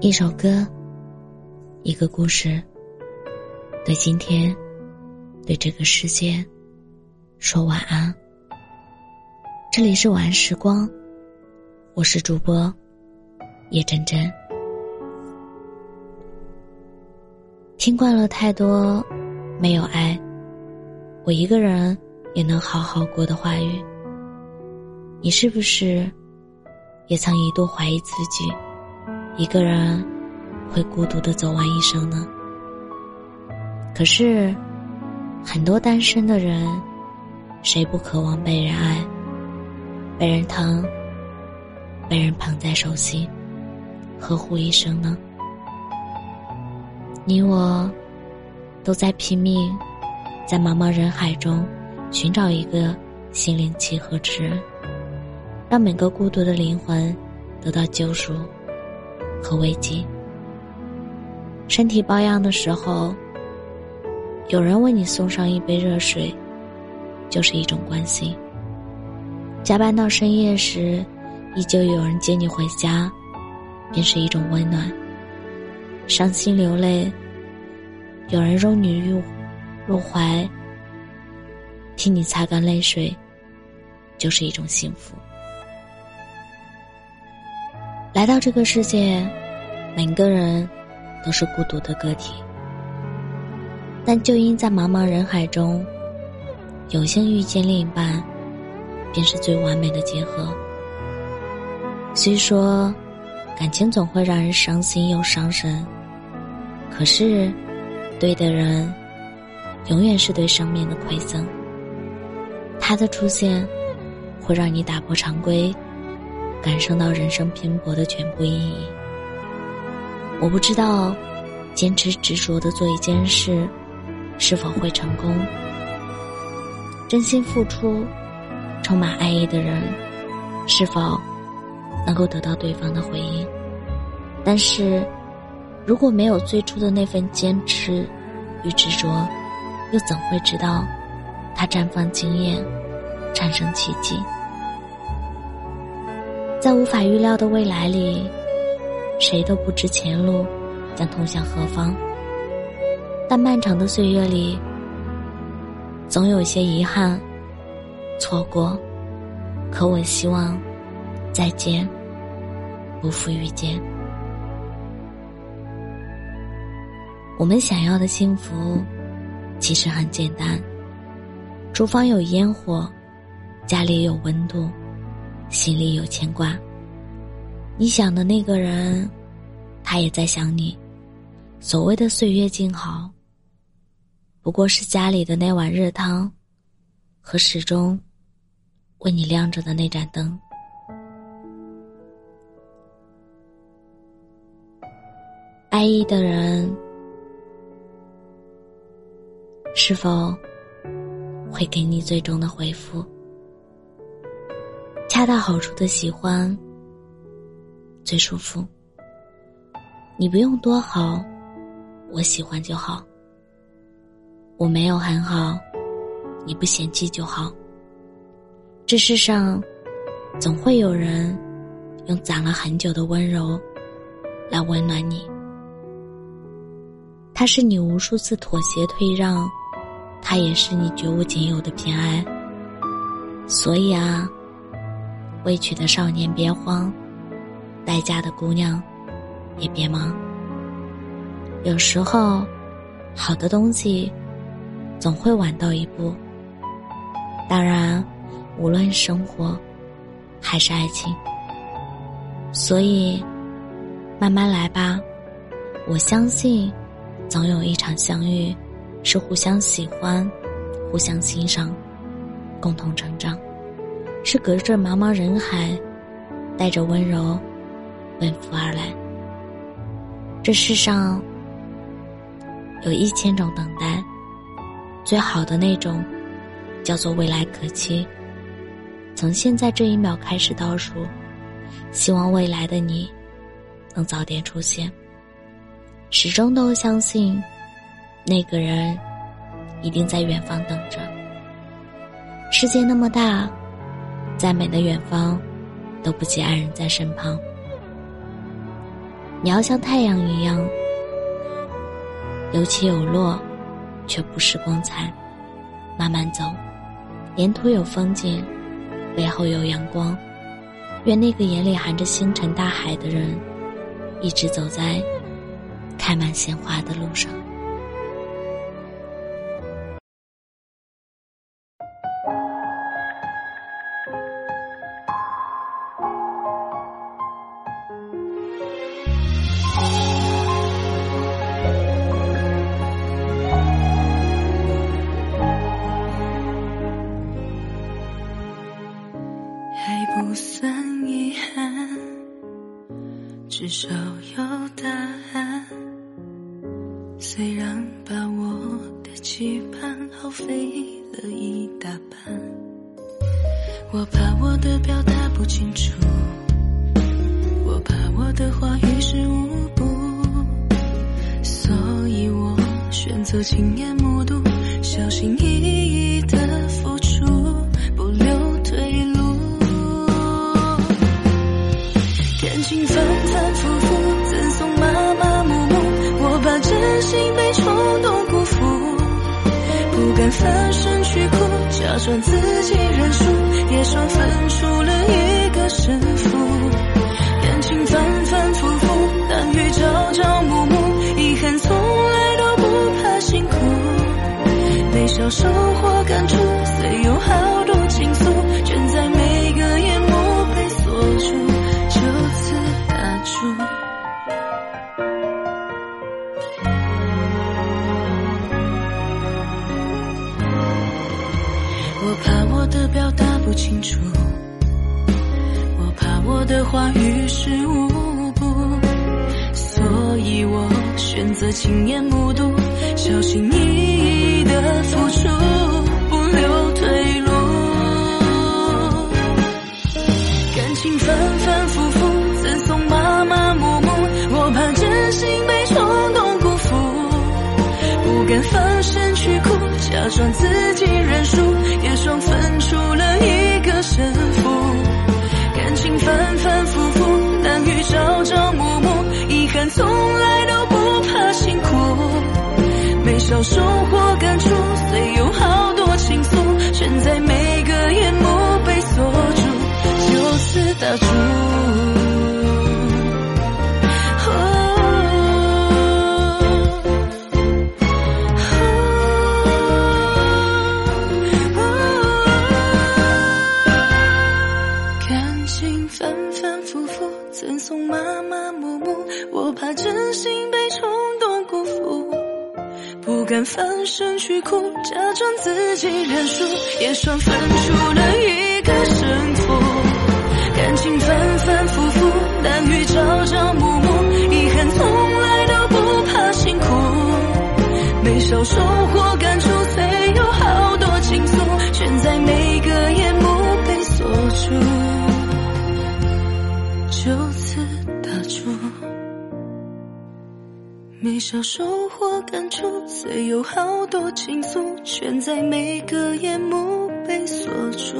一首歌，一个故事，对今天，对这个世界，说晚安。这里是晚安时光，我是主播叶真真。听惯了太多没有爱，我一个人也能好好过的话语，你是不是也曾一度怀疑自己？一个人会孤独的走完一生呢？可是，很多单身的人，谁不渴望被人爱、被人疼、被人捧在手心、呵护一生呢？你我都在拼命，在茫茫人海中寻找一个心灵契合之人，让每个孤独的灵魂得到救赎。和危机。身体抱恙的时候，有人为你送上一杯热水，就是一种关心；加班到深夜时，依旧有人接你回家，便是一种温暖；伤心流泪，有人拥你入入怀，替你擦干泪水，就是一种幸福。来到这个世界，每个人都是孤独的个体，但就因在茫茫人海中，有幸遇见另一半，便是最完美的结合。虽说感情总会让人伤心又伤神，可是对的人永远是对生命的馈赠。他的出现会让你打破常规。感受到人生拼搏的全部意义。我不知道，坚持执着的做一件事，是否会成功。真心付出、充满爱意的人，是否能够得到对方的回应？但是，如果没有最初的那份坚持与执着，又怎会知道它绽放惊艳，产生奇迹？在无法预料的未来里，谁都不知前路将通向何方。但漫长的岁月里，总有些遗憾、错过。可我希望，再见，不负遇见。我们想要的幸福，其实很简单：厨房有烟火，家里有温度。心里有牵挂，你想的那个人，他也在想你。所谓的岁月静好，不过是家里的那碗热汤，和始终为你亮着的那盏灯。爱意的人，是否会给你最终的回复？恰到好处的喜欢最舒服。你不用多好，我喜欢就好。我没有很好，你不嫌弃就好。这世上，总会有人用攒了很久的温柔来温暖你。他是你无数次妥协退让，他也是你绝无仅有的偏爱。所以啊。未娶的少年别慌，待嫁的姑娘也别忙。有时候，好的东西总会晚到一步。当然，无论生活还是爱情，所以慢慢来吧。我相信，总有一场相遇，是互相喜欢、互相欣赏、共同成长。是隔着茫茫人海，带着温柔奔赴而来。这世上有一千种等待，最好的那种叫做未来可期。从现在这一秒开始倒数，希望未来的你能早点出现。始终都相信，那个人一定在远方等着。世界那么大。再美的远方，都不及爱人在身旁。你要像太阳一样，有起有落，却不失光彩。慢慢走，沿途有风景，背后有阳光。愿那个眼里含着星辰大海的人，一直走在开满鲜花的路上。还不算遗憾，至少有答案。虽然把我的期盼耗费了一大半，我怕我的表达不清楚，我怕我的话于事无补，所以我选择亲眼目睹，小心翼翼敢翻身去哭，假装自己认输，也算分出了一个胜负。感情反反复复，难于朝朝暮暮，遗憾从来都不怕辛苦，微笑收获感触，虽有好我的表达不清楚，我怕我的话于事无补，所以我选择亲眼目睹，小心翼翼的付出，不留退路。感情反反复复，赠送麻麻木木，我怕真心被冲动辜负，不敢放声去哭，假装自己认输。反反复复，赠送马马木木我怕真心被冲动辜负，不敢翻身去哭，假装自己认输，也算分出了一个胜负。感情反反复复，难遇朝朝暮暮，遗憾从来都不怕辛苦，没少收获感触，虽没少收获感触，虽有好多倾诉，全在每个夜幕被锁住，